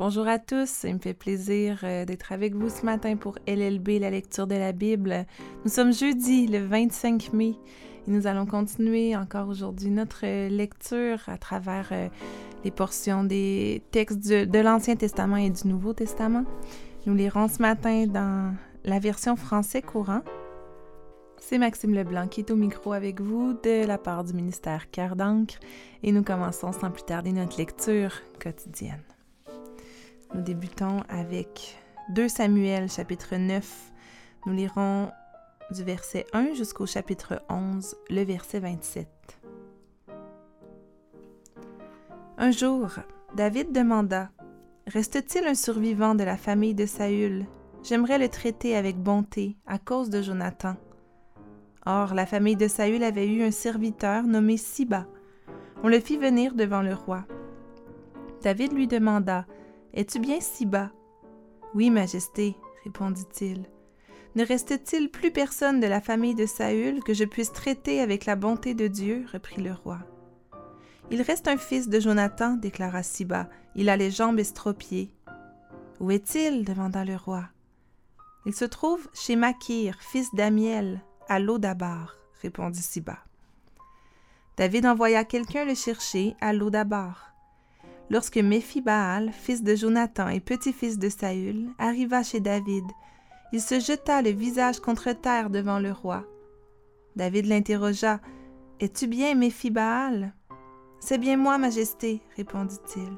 Bonjour à tous, il me fait plaisir euh, d'être avec vous ce matin pour LLB, la lecture de la Bible. Nous sommes jeudi, le 25 mai, et nous allons continuer encore aujourd'hui notre lecture à travers euh, les portions des textes de l'Ancien Testament et du Nouveau Testament. Nous lirons ce matin dans la version français courant. C'est Maxime Leblanc qui est au micro avec vous de la part du ministère Cœur d'encre et nous commençons sans plus tarder notre lecture quotidienne. Nous débutons avec 2 Samuel chapitre 9. Nous lirons du verset 1 jusqu'au chapitre 11, le verset 27. Un jour, David demanda Reste-t-il un survivant de la famille de Saül? J'aimerais le traiter avec bonté à cause de Jonathan. Or, la famille de Saül avait eu un serviteur nommé Siba. On le fit venir devant le roi. David lui demanda es-tu bien si bas? Oui, Majesté, répondit-il. Ne reste-t-il plus personne de la famille de Saül que je puisse traiter avec la bonté de Dieu? reprit le roi. Il reste un fils de Jonathan, déclara Siba. Il a les jambes estropiées. Où est-il? demanda le roi. Il se trouve chez Makir, fils d'Amiel, à Lodabar, répondit Siba. David envoya quelqu'un le chercher à Lodabar. Lorsque Méphibaal, fils de Jonathan et petit-fils de Saül, arriva chez David, il se jeta le visage contre terre devant le roi. David l'interrogea. Es-tu bien Méphibaal C'est bien moi, Majesté, répondit-il.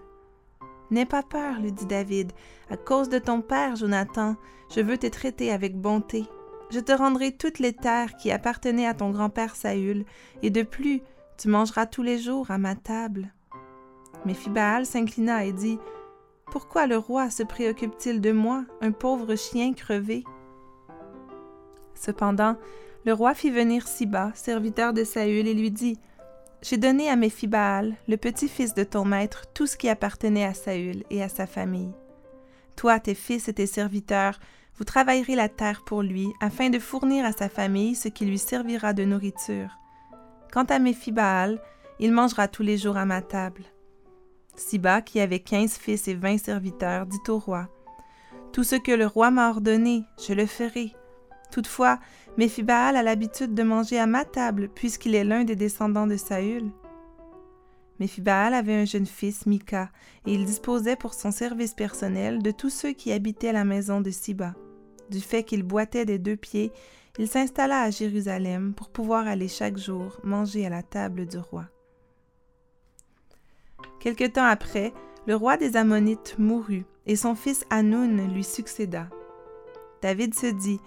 N'aie pas peur, lui dit David. À cause de ton père, Jonathan, je veux te traiter avec bonté. Je te rendrai toutes les terres qui appartenaient à ton grand-père Saül, et de plus, tu mangeras tous les jours à ma table. Mais s'inclina et dit Pourquoi le roi se préoccupe-t-il de moi, un pauvre chien crevé Cependant, le roi fit venir Siba, serviteur de Saül, et lui dit J'ai donné à Méphibaal, le petit-fils de ton maître, tout ce qui appartenait à Saül et à sa famille. Toi, tes fils et tes serviteurs, vous travaillerez la terre pour lui, afin de fournir à sa famille ce qui lui servira de nourriture. Quant à Méphibaal, il mangera tous les jours à ma table. Siba, qui avait quinze fils et vingt serviteurs, dit au roi Tout ce que le roi m'a ordonné, je le ferai. Toutefois, Méphibaal a l'habitude de manger à ma table, puisqu'il est l'un des descendants de Saül. Méphibaal avait un jeune fils, Mika, et il disposait pour son service personnel de tous ceux qui habitaient la maison de Siba. Du fait qu'il boitait des deux pieds, il s'installa à Jérusalem pour pouvoir aller chaque jour manger à la table du roi. Quelque temps après, le roi des Ammonites mourut, et son fils Hanoun lui succéda. David se dit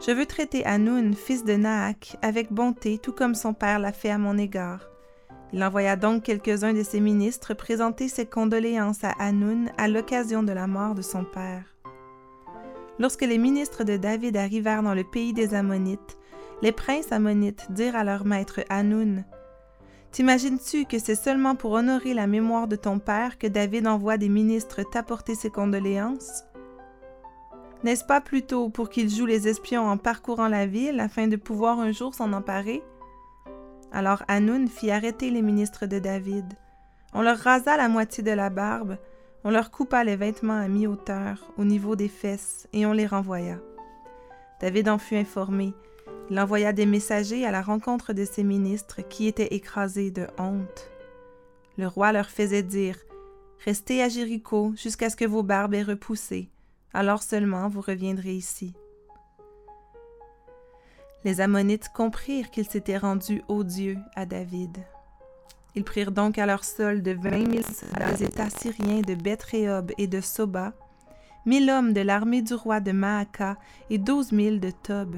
Je veux traiter Hanoun, fils de Naak, avec bonté, tout comme son père l'a fait à mon égard. Il envoya donc quelques-uns de ses ministres présenter ses condoléances à Hanoun à l'occasion de la mort de son père. Lorsque les ministres de David arrivèrent dans le pays des Ammonites, les princes ammonites dirent à leur maître Hanoun T'imagines-tu que c'est seulement pour honorer la mémoire de ton père que David envoie des ministres t'apporter ses condoléances? N'est-ce pas plutôt pour qu'il joue les espions en parcourant la ville afin de pouvoir un jour s'en emparer? Alors Hanoun fit arrêter les ministres de David. On leur rasa la moitié de la barbe, on leur coupa les vêtements à mi-hauteur, au niveau des fesses, et on les renvoya. David en fut informé, il envoya des messagers à la rencontre de ses ministres qui étaient écrasés de honte. Le roi leur faisait dire Restez à Jéricho jusqu'à ce que vos barbes aient repoussé, alors seulement vous reviendrez ici. Les Ammonites comprirent qu'ils s'étaient rendus odieux à David. Ils prirent donc à leur solde vingt mille soldats des États syriens de Bethréob et de Soba, mille hommes de l'armée du roi de Maaka et douze mille de Tob.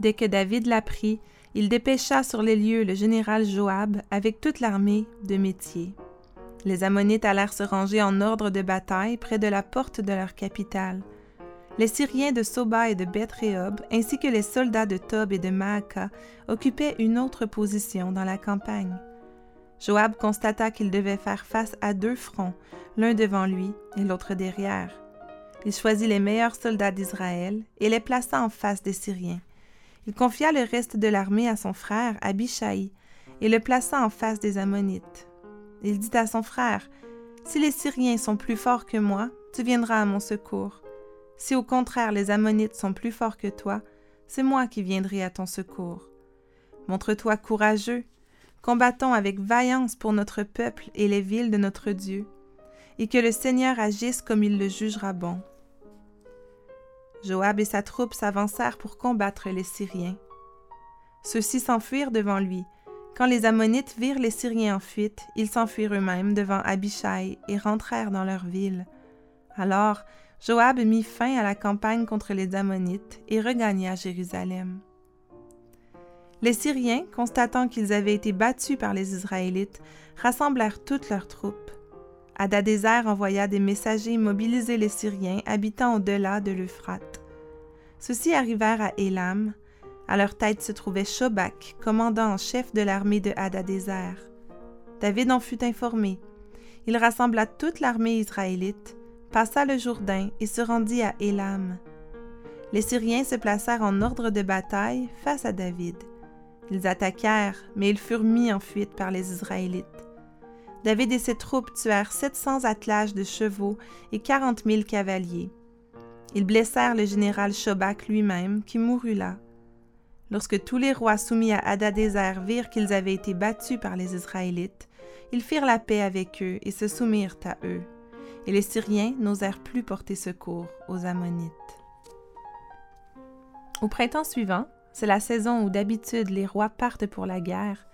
Dès que David l'apprit, il dépêcha sur les lieux le général Joab avec toute l'armée de métier. Les Ammonites allèrent se ranger en ordre de bataille près de la porte de leur capitale. Les Syriens de Soba et de Bethréob, ainsi que les soldats de Tob et de Maaka, occupaient une autre position dans la campagne. Joab constata qu'il devait faire face à deux fronts, l'un devant lui et l'autre derrière. Il choisit les meilleurs soldats d'Israël et les plaça en face des Syriens. Il confia le reste de l'armée à son frère Abishai et le plaça en face des Ammonites. Il dit à son frère Si les Syriens sont plus forts que moi, tu viendras à mon secours. Si au contraire les Ammonites sont plus forts que toi, c'est moi qui viendrai à ton secours. Montre-toi courageux, combattons avec vaillance pour notre peuple et les villes de notre Dieu, et que le Seigneur agisse comme il le jugera bon. Joab et sa troupe s'avancèrent pour combattre les Syriens. Ceux-ci s'enfuirent devant lui. Quand les Ammonites virent les Syriens en fuite, ils s'enfuirent eux-mêmes devant Abishai et rentrèrent dans leur ville. Alors Joab mit fin à la campagne contre les Ammonites et regagna Jérusalem. Les Syriens, constatant qu'ils avaient été battus par les Israélites, rassemblèrent toutes leurs troupes. Adadézer envoya des messagers mobiliser les Syriens habitant au-delà de l'Euphrate. Ceux-ci arrivèrent à Élam. À leur tête se trouvait Shobak, commandant en chef de l'armée de Hadadézer. David en fut informé. Il rassembla toute l'armée israélite, passa le Jourdain et se rendit à Élam. Les Syriens se placèrent en ordre de bataille face à David. Ils attaquèrent, mais ils furent mis en fuite par les Israélites. David et ses troupes tuèrent 700 attelages de chevaux et 40 000 cavaliers. Ils blessèrent le général Shobak lui-même, qui mourut là. Lorsque tous les rois soumis à Hadadézer virent qu'ils avaient été battus par les Israélites, ils firent la paix avec eux et se soumirent à eux. Et les Syriens n'osèrent plus porter secours aux Ammonites. Au printemps suivant, c'est la saison où d'habitude les rois partent pour la guerre,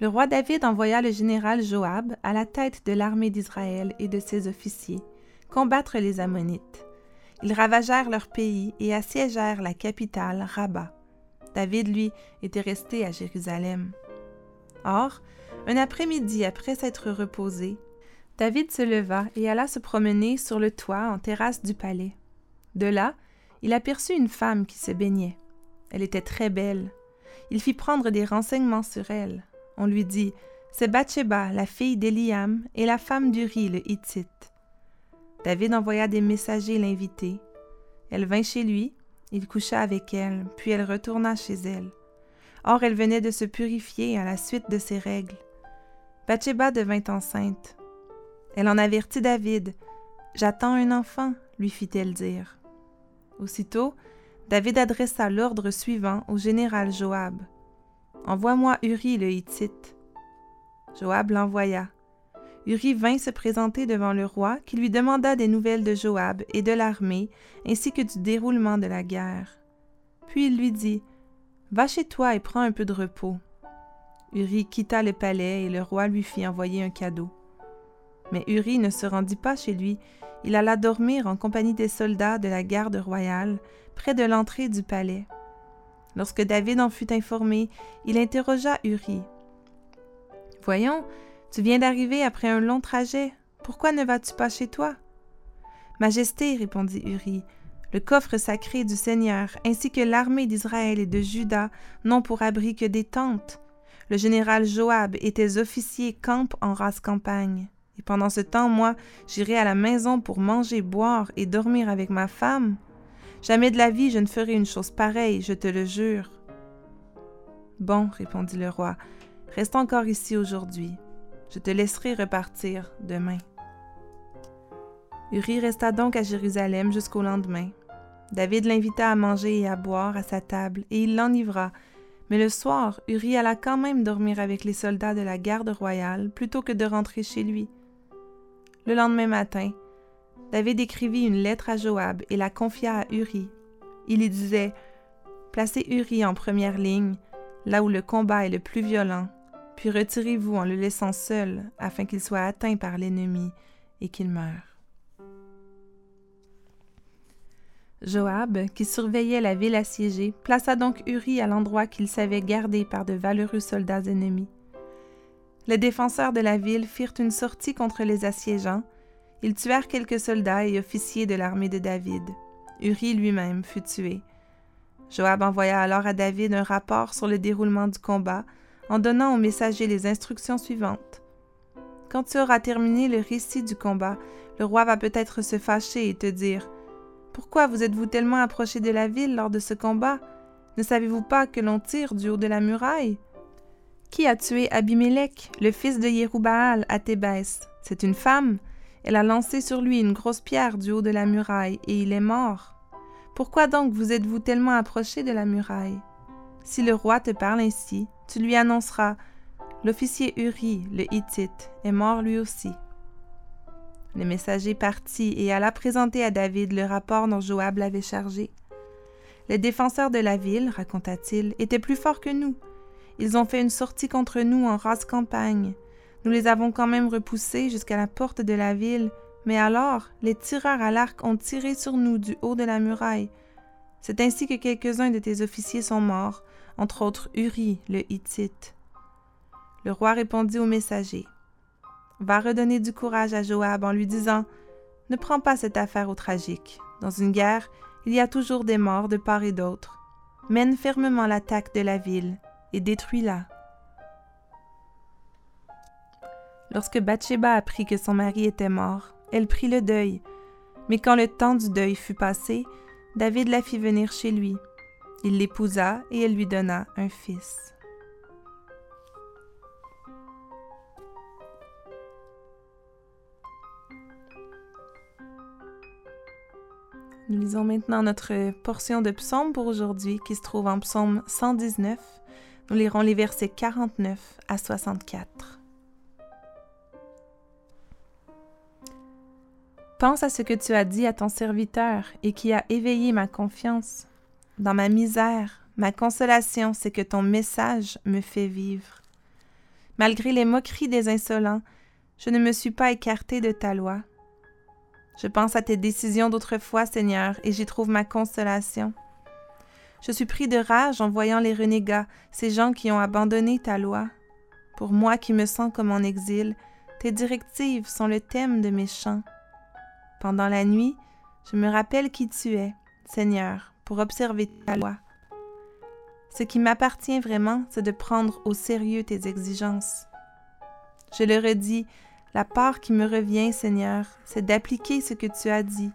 le roi David envoya le général Joab à la tête de l'armée d'Israël et de ses officiers combattre les Ammonites. Ils ravagèrent leur pays et assiégèrent la capitale, Rabat. David, lui, était resté à Jérusalem. Or, un après-midi après s'être reposé, David se leva et alla se promener sur le toit en terrasse du palais. De là, il aperçut une femme qui se baignait. Elle était très belle. Il fit prendre des renseignements sur elle. On lui dit C'est Bathsheba, la fille d'Eliam, et la femme d'Uri le Hittite. David envoya des messagers l'inviter. Elle vint chez lui, il coucha avec elle, puis elle retourna chez elle. Or, elle venait de se purifier à la suite de ses règles. Bathsheba devint enceinte. Elle en avertit David. J'attends un enfant, lui fit-elle dire. Aussitôt, David adressa l'ordre suivant au général Joab. Envoie-moi Uri le Hittite. Joab l'envoya. Uri vint se présenter devant le roi, qui lui demanda des nouvelles de Joab et de l'armée, ainsi que du déroulement de la guerre. Puis il lui dit Va chez toi et prends un peu de repos. Uri quitta le palais et le roi lui fit envoyer un cadeau. Mais Uri ne se rendit pas chez lui, il alla dormir en compagnie des soldats de la garde royale, près de l'entrée du palais. Lorsque David en fut informé, il interrogea Uri. Voyons, tu viens d'arriver après un long trajet. Pourquoi ne vas-tu pas chez toi? Majesté, répondit Uri, le coffre sacré du Seigneur, ainsi que l'armée d'Israël et de Juda, n'ont pour abri que des tentes. Le général Joab et tes officiers campent en race campagne. Et pendant ce temps, moi, j'irai à la maison pour manger, boire et dormir avec ma femme. Jamais de la vie je ne ferai une chose pareille, je te le jure. Bon, répondit le roi, reste encore ici aujourd'hui. Je te laisserai repartir demain. Uri resta donc à Jérusalem jusqu'au lendemain. David l'invita à manger et à boire à sa table, et il l'enivra. Mais le soir, Uri alla quand même dormir avec les soldats de la garde royale plutôt que de rentrer chez lui. Le lendemain matin, David écrivit une lettre à Joab et la confia à Uri. Il y disait Placez Uri en première ligne, là où le combat est le plus violent, puis retirez-vous en le laissant seul afin qu'il soit atteint par l'ennemi et qu'il meure. Joab, qui surveillait la ville assiégée, plaça donc Uri à l'endroit qu'il savait garder par de valeureux soldats ennemis. Les défenseurs de la ville firent une sortie contre les assiégeants, ils tuèrent quelques soldats et officiers de l'armée de David. Uri lui-même fut tué. Joab envoya alors à David un rapport sur le déroulement du combat, en donnant au messager les instructions suivantes. Quand tu auras terminé le récit du combat, le roi va peut-être se fâcher et te dire Pourquoi vous êtes-vous tellement approché de la ville lors de ce combat? Ne savez-vous pas que l'on tire du haut de la muraille Qui a tué Abimelech, le fils de Jérubaal, à Thébès? C'est une femme Elle a lancé sur lui une grosse pierre du haut de la muraille, et il est mort. Pourquoi donc vous êtes-vous tellement approché de la muraille? Si le roi te parle ainsi, tu lui annonceras L'officier Uri, le Hittite, est mort lui aussi. Le messager partit et alla présenter à David le rapport dont Joab l'avait chargé. Les défenseurs de la ville, raconta-t-il, étaient plus forts que nous. Ils ont fait une sortie contre nous en rase campagne. Nous les avons quand même repoussés jusqu'à la porte de la ville, mais alors les tireurs à l'arc ont tiré sur nous du haut de la muraille. C'est ainsi que quelques-uns de tes officiers sont morts, entre autres Uri, le Hittite. Le roi répondit au messager. Va redonner du courage à Joab en lui disant Ne prends pas cette affaire au tragique. Dans une guerre, il y a toujours des morts de part et d'autre. Mène fermement l'attaque de la ville et détruis-la. Lorsque Bathsheba apprit que son mari était mort, elle prit le deuil. Mais quand le temps du deuil fut passé, David la fit venir chez lui. Il l'épousa et elle lui donna un fils. Nous lisons maintenant notre portion de psaume pour aujourd'hui qui se trouve en psaume 119. Nous lirons les versets 49 à 64. Pense à ce que tu as dit à ton serviteur et qui a éveillé ma confiance. Dans ma misère, ma consolation, c'est que ton message me fait vivre. Malgré les moqueries des insolents, je ne me suis pas écarté de ta loi. Je pense à tes décisions d'autrefois, Seigneur, et j'y trouve ma consolation. Je suis pris de rage en voyant les renégats, ces gens qui ont abandonné ta loi. Pour moi qui me sens comme en exil, tes directives sont le thème de mes chants. Pendant la nuit, je me rappelle qui tu es, Seigneur, pour observer ta loi. Ce qui m'appartient vraiment, c'est de prendre au sérieux tes exigences. Je le redis, la part qui me revient, Seigneur, c'est d'appliquer ce que tu as dit.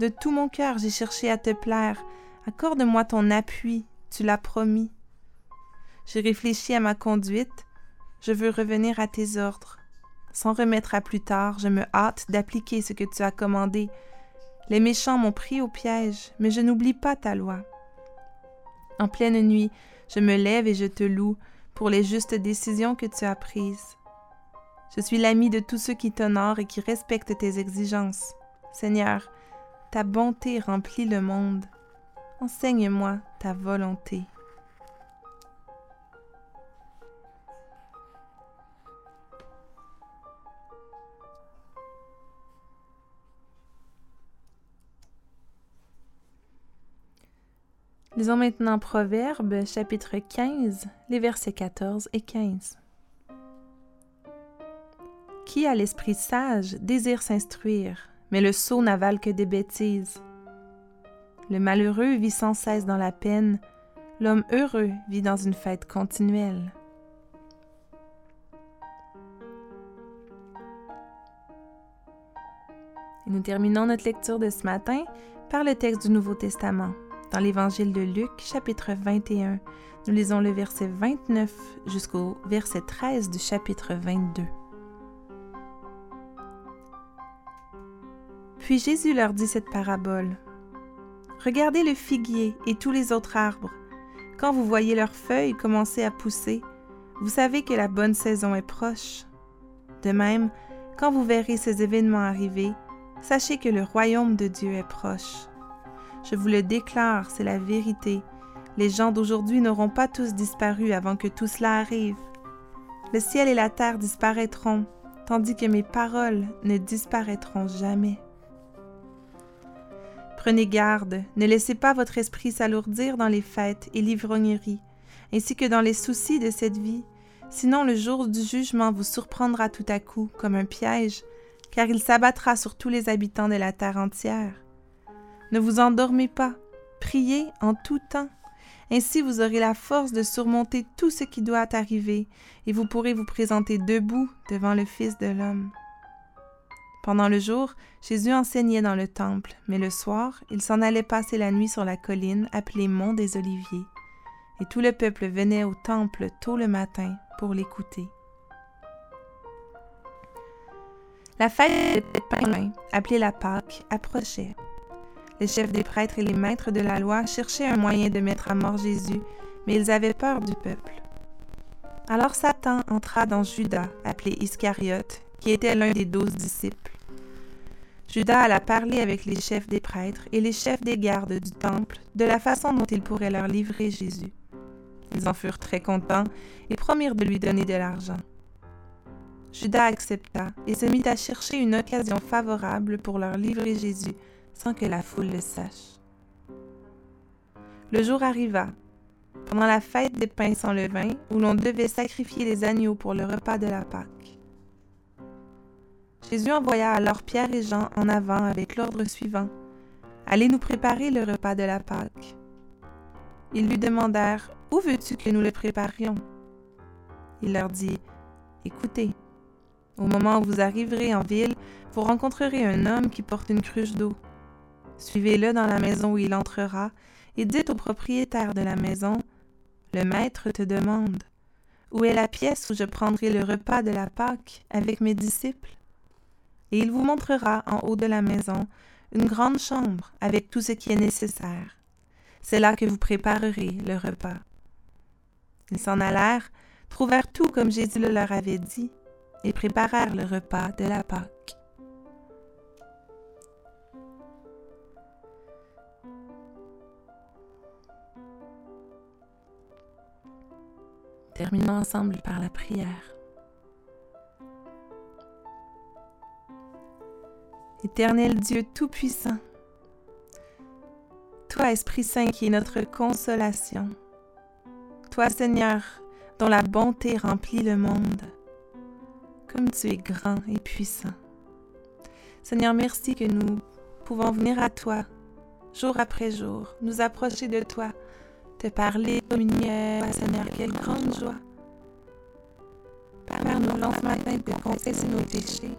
De tout mon cœur, j'ai cherché à te plaire. Accorde-moi ton appui, tu l'as promis. J'ai réfléchi à ma conduite. Je veux revenir à tes ordres. Sans remettre à plus tard, je me hâte d'appliquer ce que tu as commandé. Les méchants m'ont pris au piège, mais je n'oublie pas ta loi. En pleine nuit, je me lève et je te loue pour les justes décisions que tu as prises. Je suis l'ami de tous ceux qui t'honorent et qui respectent tes exigences. Seigneur, ta bonté remplit le monde. Enseigne-moi ta volonté. Lisons maintenant Proverbe chapitre 15, les versets 14 et 15. Qui a l'esprit sage désire s'instruire, mais le sot n'avale que des bêtises. Le malheureux vit sans cesse dans la peine, l'homme heureux vit dans une fête continuelle. Et nous terminons notre lecture de ce matin par le texte du Nouveau Testament. Dans l'Évangile de Luc, chapitre 21, nous lisons le verset 29 jusqu'au verset 13 du chapitre 22. Puis Jésus leur dit cette parabole. Regardez le figuier et tous les autres arbres. Quand vous voyez leurs feuilles commencer à pousser, vous savez que la bonne saison est proche. De même, quand vous verrez ces événements arriver, sachez que le royaume de Dieu est proche. Je vous le déclare, c'est la vérité. Les gens d'aujourd'hui n'auront pas tous disparu avant que tout cela arrive. Le ciel et la terre disparaîtront, tandis que mes paroles ne disparaîtront jamais. Prenez garde, ne laissez pas votre esprit s'alourdir dans les fêtes et l'ivrognerie, ainsi que dans les soucis de cette vie, sinon le jour du jugement vous surprendra tout à coup comme un piège, car il s'abattra sur tous les habitants de la terre entière. Ne vous endormez pas, priez en tout temps. Ainsi vous aurez la force de surmonter tout ce qui doit arriver, et vous pourrez vous présenter debout devant le Fils de l'homme. Pendant le jour, Jésus enseignait dans le temple, mais le soir, il s'en allait passer la nuit sur la colline appelée Mont des Oliviers, et tout le peuple venait au temple tôt le matin pour l'écouter. La fête pains, appelée la Pâque, approchait. Les chefs des prêtres et les maîtres de la loi cherchaient un moyen de mettre à mort Jésus, mais ils avaient peur du peuple. Alors Satan entra dans Judas, appelé Iscariote, qui était l'un des douze disciples. Judas alla parler avec les chefs des prêtres et les chefs des gardes du temple de la façon dont il pourrait leur livrer Jésus. Ils en furent très contents et promirent de lui donner de l'argent. Judas accepta et se mit à chercher une occasion favorable pour leur livrer Jésus sans que la foule le sache. Le jour arriva, pendant la fête des pains sans levain, où l'on devait sacrifier les agneaux pour le repas de la Pâque. Jésus envoya alors Pierre et Jean en avant avec l'ordre suivant. Allez nous préparer le repas de la Pâque. Ils lui demandèrent Où veux-tu que nous le préparions Il leur dit Écoutez, au moment où vous arriverez en ville, vous rencontrerez un homme qui porte une cruche d'eau. Suivez-le dans la maison où il entrera et dites au propriétaire de la maison Le maître te demande Où est la pièce où je prendrai le repas de la Pâque avec mes disciples Et il vous montrera en haut de la maison une grande chambre avec tout ce qui est nécessaire. C'est là que vous préparerez le repas. Ils s'en allèrent, trouvèrent tout comme Jésus le leur avait dit, et préparèrent le repas de la Pâque. Terminons ensemble par la prière. Éternel Dieu Tout-Puissant, toi Esprit Saint qui est notre consolation, toi Seigneur dont la bonté remplit le monde, comme tu es grand et puissant. Seigneur, merci que nous pouvons venir à toi jour après jour, nous approcher de toi, te parler, communier, Seigneur, quelle grande joie. Père, nous voulons ce matin de confesser nos péchés.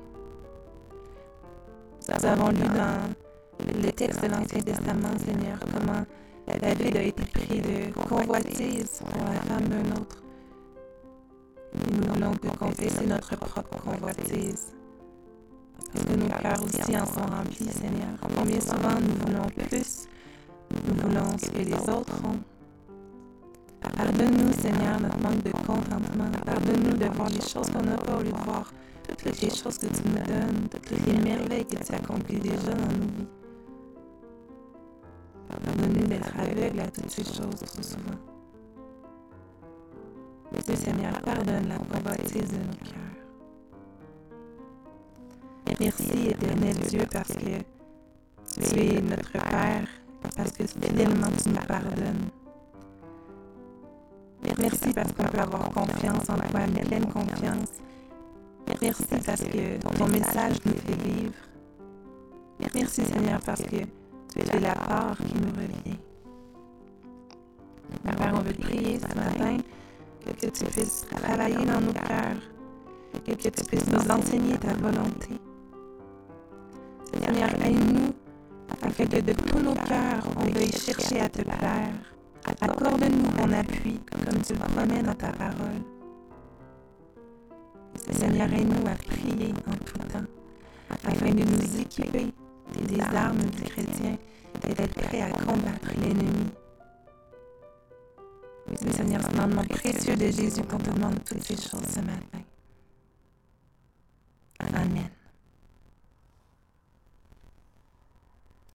Nous avons lu dans le texte de l'Ancien Testament, Seigneur, comment David a été pris de convoitise pour la femme d'un autre. Nous voulons te confesser notre propre convoitise. Parce que nos cœurs aussi en sont remplis, Seigneur. Combien souvent nous voulons plus, nous voulons ce que les autres ont. Pardonne-nous, Seigneur, notre manque de contentement. Pardonne-nous de voir les choses qu'on n'a pas voulu voir, toutes les choses que tu nous donnes, toutes les merveilles que tu accomplis déjà dans nos vies. Pardonne-nous d'être aveugles à toutes ces choses trop souvent. Seigneur, pardonne la convoitise de nos cœurs. Merci, éternel Dieu, parce que tu es notre Père, parce que fidèlement tu nous pardonnes. Merci parce qu'on peut avoir confiance en toi, pleine confiance. Merci parce que ton message nous fait vivre. Merci Seigneur parce que tu es la part qui nous revient. Père, on veut prier ce matin que tu puisses travailler dans nos cœurs, que tu puisses nous enseigner ta volonté. Seigneur, aide-nous afin que de tous nos cœurs, on veuille chercher à te plaire. Accorde-nous ton appui comme tu le promets dans ta parole. Seigneur, aide-nous à prier en tout temps, afin de nous équiper des armes du chrétien et d'être prêts à combattre l'ennemi. Seigneur, c'est dans précieux de Jésus qu'on te demande toutes ces choses ce matin. Amen.